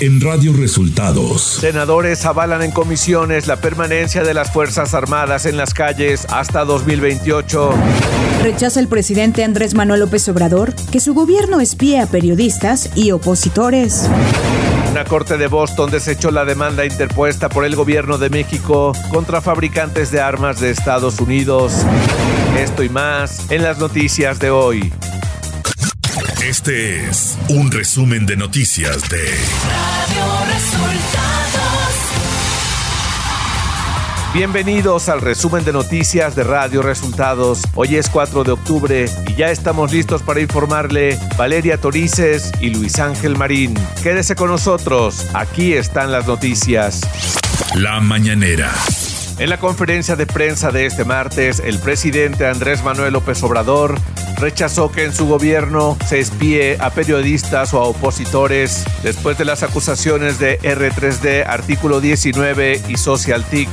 en Radio Resultados. Senadores avalan en comisiones la permanencia de las Fuerzas Armadas en las calles hasta 2028. Rechaza el presidente Andrés Manuel López Obrador que su gobierno espíe a periodistas y opositores. Una corte de Boston desechó la demanda interpuesta por el gobierno de México contra fabricantes de armas de Estados Unidos. Esto y más en las noticias de hoy. Este es un resumen de noticias de Radio Resultados. Bienvenidos al resumen de noticias de Radio Resultados. Hoy es 4 de octubre y ya estamos listos para informarle Valeria Torices y Luis Ángel Marín. Quédese con nosotros, aquí están las noticias. La mañanera. En la conferencia de prensa de este martes, el presidente Andrés Manuel López Obrador rechazó que en su gobierno se espíe a periodistas o a opositores después de las acusaciones de R3D, artículo 19 y SocialTIC.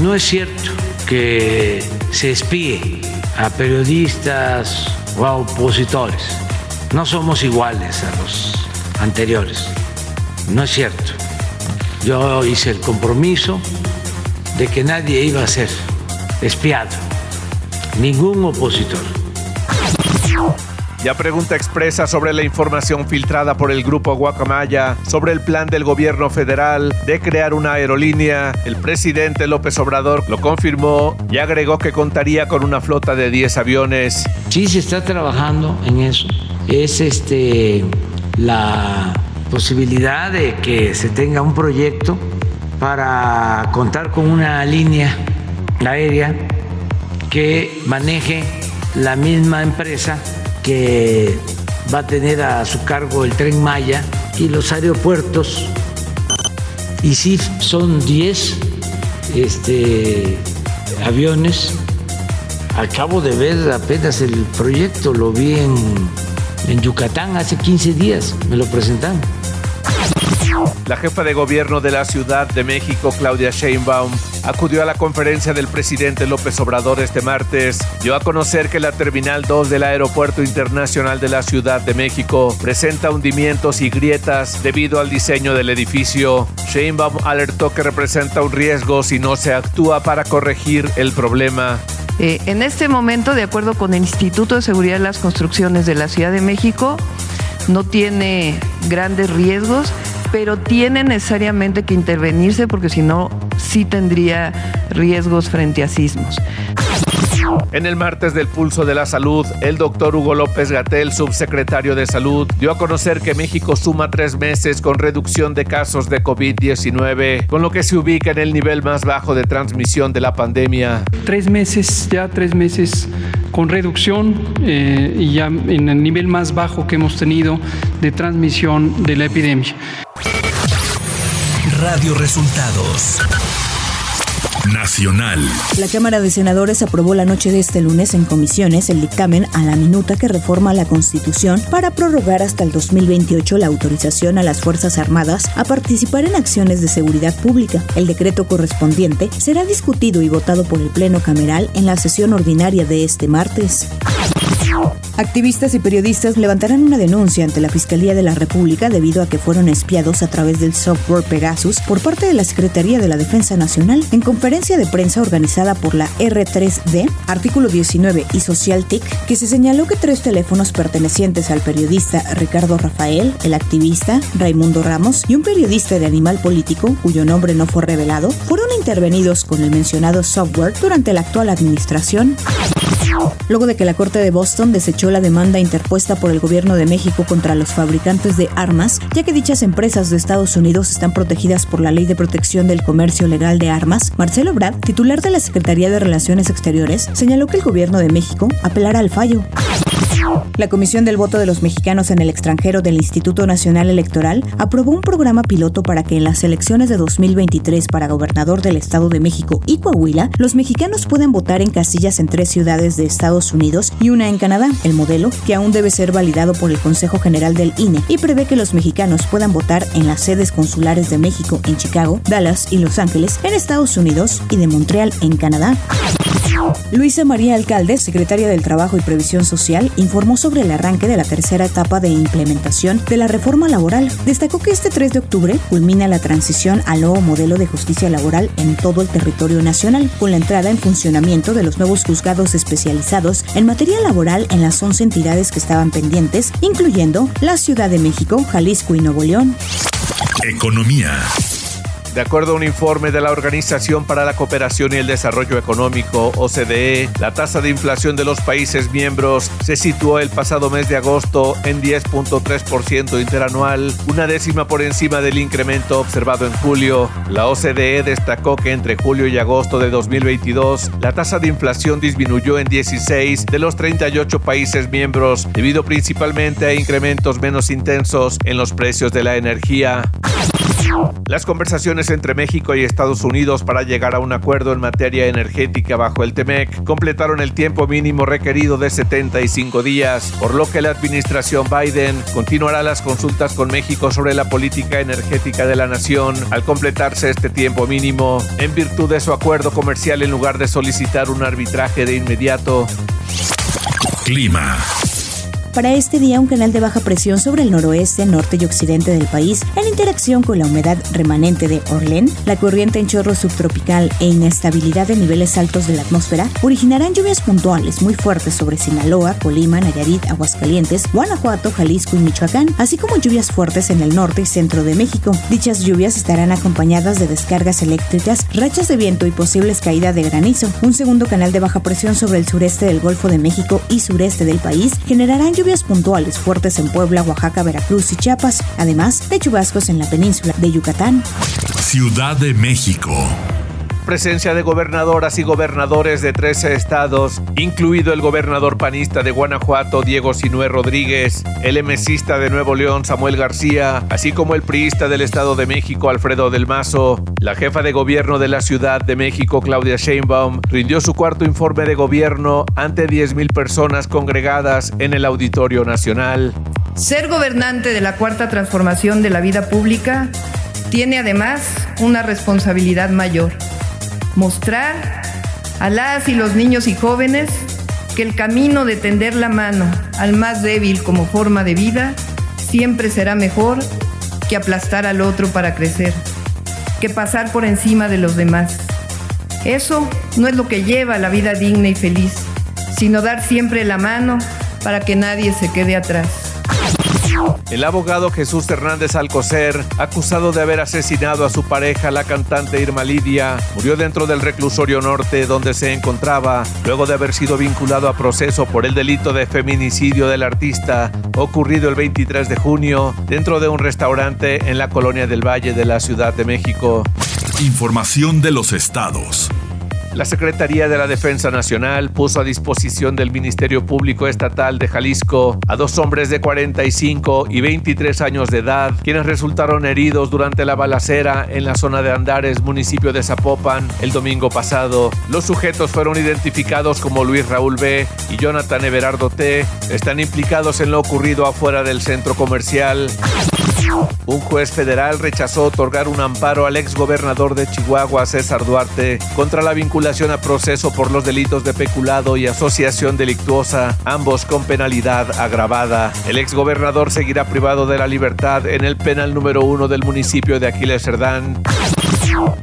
No es cierto que se espíe a periodistas o a opositores. No somos iguales a los anteriores. No es cierto. Yo hice el compromiso de que nadie iba a ser espiado, ningún opositor. Ya pregunta expresa sobre la información filtrada por el grupo Guacamaya sobre el plan del gobierno federal de crear una aerolínea. El presidente López Obrador lo confirmó y agregó que contaría con una flota de 10 aviones. Sí se está trabajando en eso. Es este la posibilidad de que se tenga un proyecto para contar con una línea aérea que maneje la misma empresa que va a tener a su cargo el tren Maya y los aeropuertos. Y sí, son 10 este, aviones. Acabo de ver apenas el proyecto, lo vi en, en Yucatán hace 15 días, me lo presentaron. La jefa de gobierno de la Ciudad de México, Claudia Sheinbaum, acudió a la conferencia del presidente López Obrador este martes. Dio a conocer que la Terminal 2 del Aeropuerto Internacional de la Ciudad de México presenta hundimientos y grietas debido al diseño del edificio. Sheinbaum alertó que representa un riesgo si no se actúa para corregir el problema. Eh, en este momento, de acuerdo con el Instituto de Seguridad de las Construcciones de la Ciudad de México, no tiene grandes riesgos pero tiene necesariamente que intervenirse porque si no, sí tendría riesgos frente a sismos. En el martes del Pulso de la Salud, el doctor Hugo López Gatel, subsecretario de Salud, dio a conocer que México suma tres meses con reducción de casos de COVID-19, con lo que se ubica en el nivel más bajo de transmisión de la pandemia. Tres meses, ya tres meses con reducción eh, y ya en el nivel más bajo que hemos tenido de transmisión de la epidemia. Radio Resultados. Nacional. La Cámara de Senadores aprobó la noche de este lunes en comisiones el dictamen a la minuta que reforma la Constitución para prorrogar hasta el 2028 la autorización a las Fuerzas Armadas a participar en acciones de seguridad pública. El decreto correspondiente será discutido y votado por el Pleno Cameral en la sesión ordinaria de este martes. Activistas y periodistas levantarán una denuncia ante la Fiscalía de la República debido a que fueron espiados a través del software Pegasus por parte de la Secretaría de la Defensa Nacional. En conferencia de prensa organizada por la R3D, artículo 19 y SocialTIC, que se señaló que tres teléfonos pertenecientes al periodista Ricardo Rafael, el activista Raimundo Ramos y un periodista de Animal Político, cuyo nombre no fue revelado, fueron intervenidos con el mencionado software durante la actual administración. Luego de que la Corte de Boston desechó la demanda interpuesta por el gobierno de México contra los fabricantes de armas, ya que dichas empresas de Estados Unidos están protegidas por la Ley de Protección del Comercio Legal de Armas, Marcelo Brad, titular de la Secretaría de Relaciones Exteriores, señaló que el gobierno de México apelará al fallo. La Comisión del Voto de los Mexicanos en el extranjero del Instituto Nacional Electoral aprobó un programa piloto para que en las elecciones de 2023 para gobernador del Estado de México y Coahuila, los mexicanos puedan votar en casillas en tres ciudades de Estados Unidos y una en Canadá. El modelo, que aún debe ser validado por el Consejo General del INE, y prevé que los mexicanos puedan votar en las sedes consulares de México en Chicago, Dallas y Los Ángeles en Estados Unidos y de Montreal en Canadá. Luisa María Alcalde, secretaria del Trabajo y Previsión Social, informó sobre el arranque de la tercera etapa de implementación de la reforma laboral. Destacó que este 3 de octubre culmina la transición al nuevo modelo de justicia laboral en todo el territorio nacional, con la entrada en funcionamiento de los nuevos juzgados especializados en materia laboral en las 11 entidades que estaban pendientes, incluyendo la Ciudad de México, Jalisco y Nuevo León. Economía. De acuerdo a un informe de la Organización para la Cooperación y el Desarrollo Económico, OCDE, la tasa de inflación de los países miembros se situó el pasado mes de agosto en 10.3% interanual, una décima por encima del incremento observado en julio. La OCDE destacó que entre julio y agosto de 2022, la tasa de inflación disminuyó en 16 de los 38 países miembros, debido principalmente a incrementos menos intensos en los precios de la energía. Las conversaciones entre México y Estados Unidos para llegar a un acuerdo en materia energética bajo el TEMEC completaron el tiempo mínimo requerido de 75 días, por lo que la administración Biden continuará las consultas con México sobre la política energética de la nación al completarse este tiempo mínimo en virtud de su acuerdo comercial en lugar de solicitar un arbitraje de inmediato. Clima. Para este día, un canal de baja presión sobre el noroeste, norte y occidente del país, en interacción con la humedad remanente de Orlén, la corriente en chorro subtropical e inestabilidad de niveles altos de la atmósfera, originarán lluvias puntuales muy fuertes sobre Sinaloa, Colima, Nayarit, Aguascalientes, Guanajuato, Jalisco y Michoacán, así como lluvias fuertes en el norte y centro de México. Dichas lluvias estarán acompañadas de descargas eléctricas, rachas de viento y posibles caídas de granizo. Un segundo canal de baja presión sobre el sureste del Golfo de México y sureste del país generarán lluvias puntuales fuertes en Puebla, Oaxaca, Veracruz y Chiapas, además de chubascos en la península de Yucatán. Ciudad de México presencia de gobernadoras y gobernadores de 13 estados, incluido el gobernador panista de Guanajuato, Diego Sinué Rodríguez, el emesista de Nuevo León, Samuel García, así como el priista del Estado de México, Alfredo del Mazo. La jefa de gobierno de la Ciudad de México, Claudia Sheinbaum, rindió su cuarto informe de gobierno ante 10.000 personas congregadas en el Auditorio Nacional. Ser gobernante de la cuarta transformación de la vida pública tiene además una responsabilidad mayor mostrar a las y los niños y jóvenes que el camino de tender la mano al más débil como forma de vida siempre será mejor que aplastar al otro para crecer, que pasar por encima de los demás. Eso no es lo que lleva a la vida digna y feliz, sino dar siempre la mano para que nadie se quede atrás. El abogado Jesús Hernández Alcocer, acusado de haber asesinado a su pareja, la cantante Irma Lidia, murió dentro del reclusorio norte donde se encontraba, luego de haber sido vinculado a proceso por el delito de feminicidio del artista, ocurrido el 23 de junio, dentro de un restaurante en la colonia del Valle de la Ciudad de México. Información de los estados. La Secretaría de la Defensa Nacional puso a disposición del Ministerio Público Estatal de Jalisco a dos hombres de 45 y 23 años de edad, quienes resultaron heridos durante la balacera en la zona de Andares, municipio de Zapopan, el domingo pasado. Los sujetos fueron identificados como Luis Raúl B. y Jonathan Everardo T. Están implicados en lo ocurrido afuera del centro comercial. Un juez federal rechazó otorgar un amparo al ex gobernador de Chihuahua, César Duarte, contra la vinculación a proceso por los delitos de peculado y asociación delictuosa, ambos con penalidad agravada. El ex gobernador seguirá privado de la libertad en el penal número uno del municipio de Aquiles Cerdán.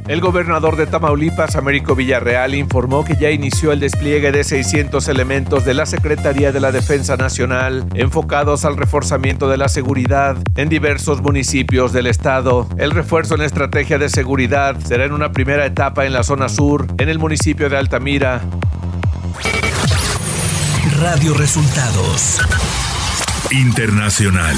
El gobernador de Tamaulipas, Américo Villarreal, informó que ya inició el despliegue de 600 elementos de la Secretaría de la Defensa Nacional enfocados al reforzamiento de la seguridad en diversos municipios del estado. El refuerzo en estrategia de seguridad será en una primera etapa en la zona sur, en el municipio de Altamira. Radio Resultados Internacional.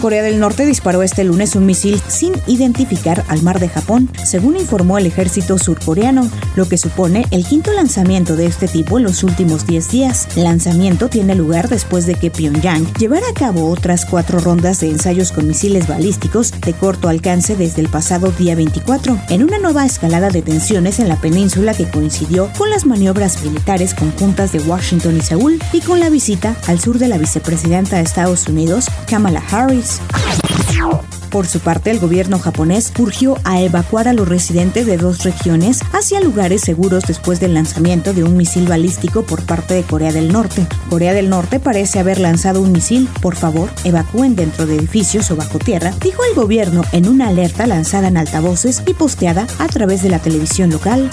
Corea del Norte disparó este lunes un misil sin identificar al mar de Japón, según informó el ejército surcoreano, lo que supone el quinto lanzamiento de este tipo en los últimos 10 días. El lanzamiento tiene lugar después de que Pyongyang llevara a cabo otras cuatro rondas de ensayos con misiles balísticos de corto alcance desde el pasado día 24, en una nueva escalada de tensiones en la península que coincidió con las maniobras militares conjuntas de Washington y Seúl y con la visita al sur de la vicepresidenta estadounidense Estados Unidos, Kamala Harris. Oh. Por su parte, el gobierno japonés urgió a evacuar a los residentes de dos regiones hacia lugares seguros después del lanzamiento de un misil balístico por parte de Corea del Norte. Corea del Norte parece haber lanzado un misil. Por favor, evacúen dentro de edificios o bajo tierra, dijo el gobierno en una alerta lanzada en altavoces y posteada a través de la televisión local.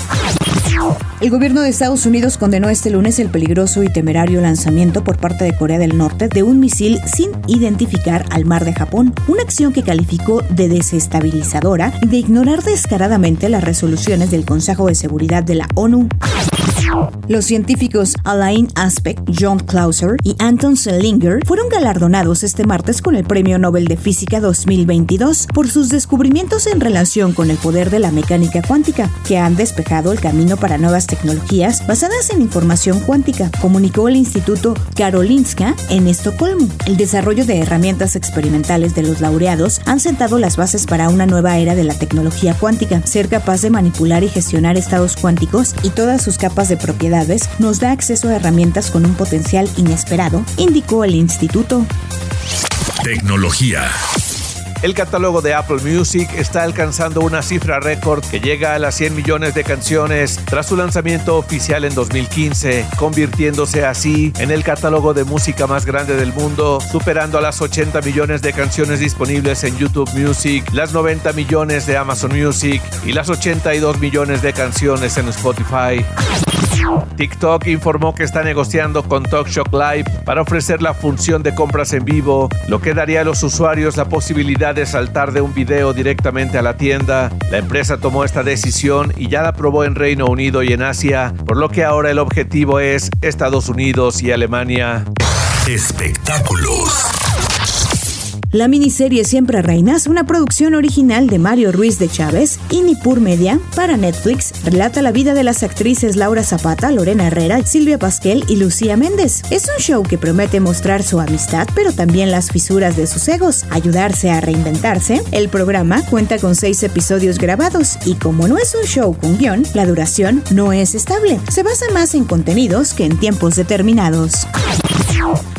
El gobierno de Estados Unidos condenó este lunes el peligroso y temerario lanzamiento por parte de Corea del Norte de un misil sin identificar al mar de Japón, una acción que calificó de desestabilizadora y de ignorar descaradamente las resoluciones del Consejo de Seguridad de la ONU. Los científicos Alain Aspect, John Clauser y Anton Selinger fueron galardonados este martes con el Premio Nobel de Física 2022 por sus descubrimientos en relación con el poder de la mecánica cuántica, que han despejado el camino para nuevas tecnologías basadas en información cuántica, comunicó el Instituto Karolinska en Estocolmo. El desarrollo de herramientas experimentales de los laureados han sentado las bases para una nueva era de la tecnología cuántica, ser capaz de manipular y gestionar estados cuánticos y todas sus capas de propiedades nos da acceso a herramientas con un potencial inesperado, indicó el instituto. Tecnología. El catálogo de Apple Music está alcanzando una cifra récord que llega a las 100 millones de canciones tras su lanzamiento oficial en 2015, convirtiéndose así en el catálogo de música más grande del mundo, superando a las 80 millones de canciones disponibles en YouTube Music, las 90 millones de Amazon Music y las 82 millones de canciones en Spotify. TikTok informó que está negociando con TalkShock Live para ofrecer la función de compras en vivo, lo que daría a los usuarios la posibilidad de saltar de un video directamente a la tienda. La empresa tomó esta decisión y ya la probó en Reino Unido y en Asia, por lo que ahora el objetivo es Estados Unidos y Alemania. Espectáculos. La miniserie Siempre Reinas, una producción original de Mario Ruiz de Chávez y Nipur Media para Netflix, relata la vida de las actrices Laura Zapata, Lorena Herrera, Silvia Pasquel y Lucía Méndez. Es un show que promete mostrar su amistad, pero también las fisuras de sus egos, ayudarse a reinventarse. El programa cuenta con seis episodios grabados y como no es un show con guion, la duración no es estable. Se basa más en contenidos que en tiempos determinados.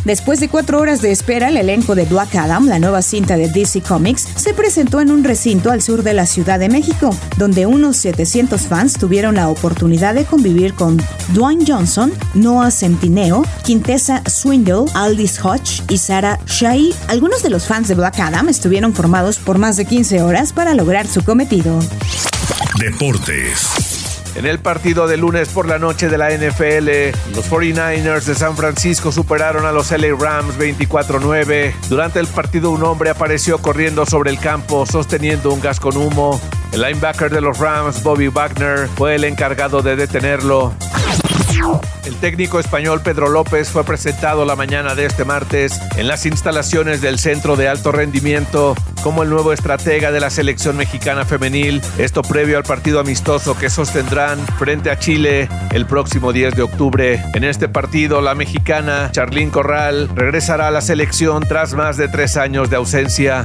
Después de cuatro horas de espera, el elenco de Black Adam, la nueva cinta de DC Comics, se presentó en un recinto al sur de la Ciudad de México, donde unos 700 fans tuvieron la oportunidad de convivir con Dwayne Johnson, Noah Centineo, Quintessa Swindle, Aldis Hodge y Sarah Shai. Algunos de los fans de Black Adam estuvieron formados por más de 15 horas para lograr su cometido. Deportes. En el partido de lunes por la noche de la NFL, los 49ers de San Francisco superaron a los LA Rams 24-9. Durante el partido un hombre apareció corriendo sobre el campo sosteniendo un gas con humo. El linebacker de los Rams, Bobby Wagner, fue el encargado de detenerlo. El técnico español Pedro López fue presentado la mañana de este martes en las instalaciones del Centro de Alto Rendimiento como el nuevo estratega de la selección mexicana femenil, esto previo al partido amistoso que sostendrán frente a Chile el próximo 10 de octubre. En este partido, la mexicana Charlín Corral regresará a la selección tras más de tres años de ausencia.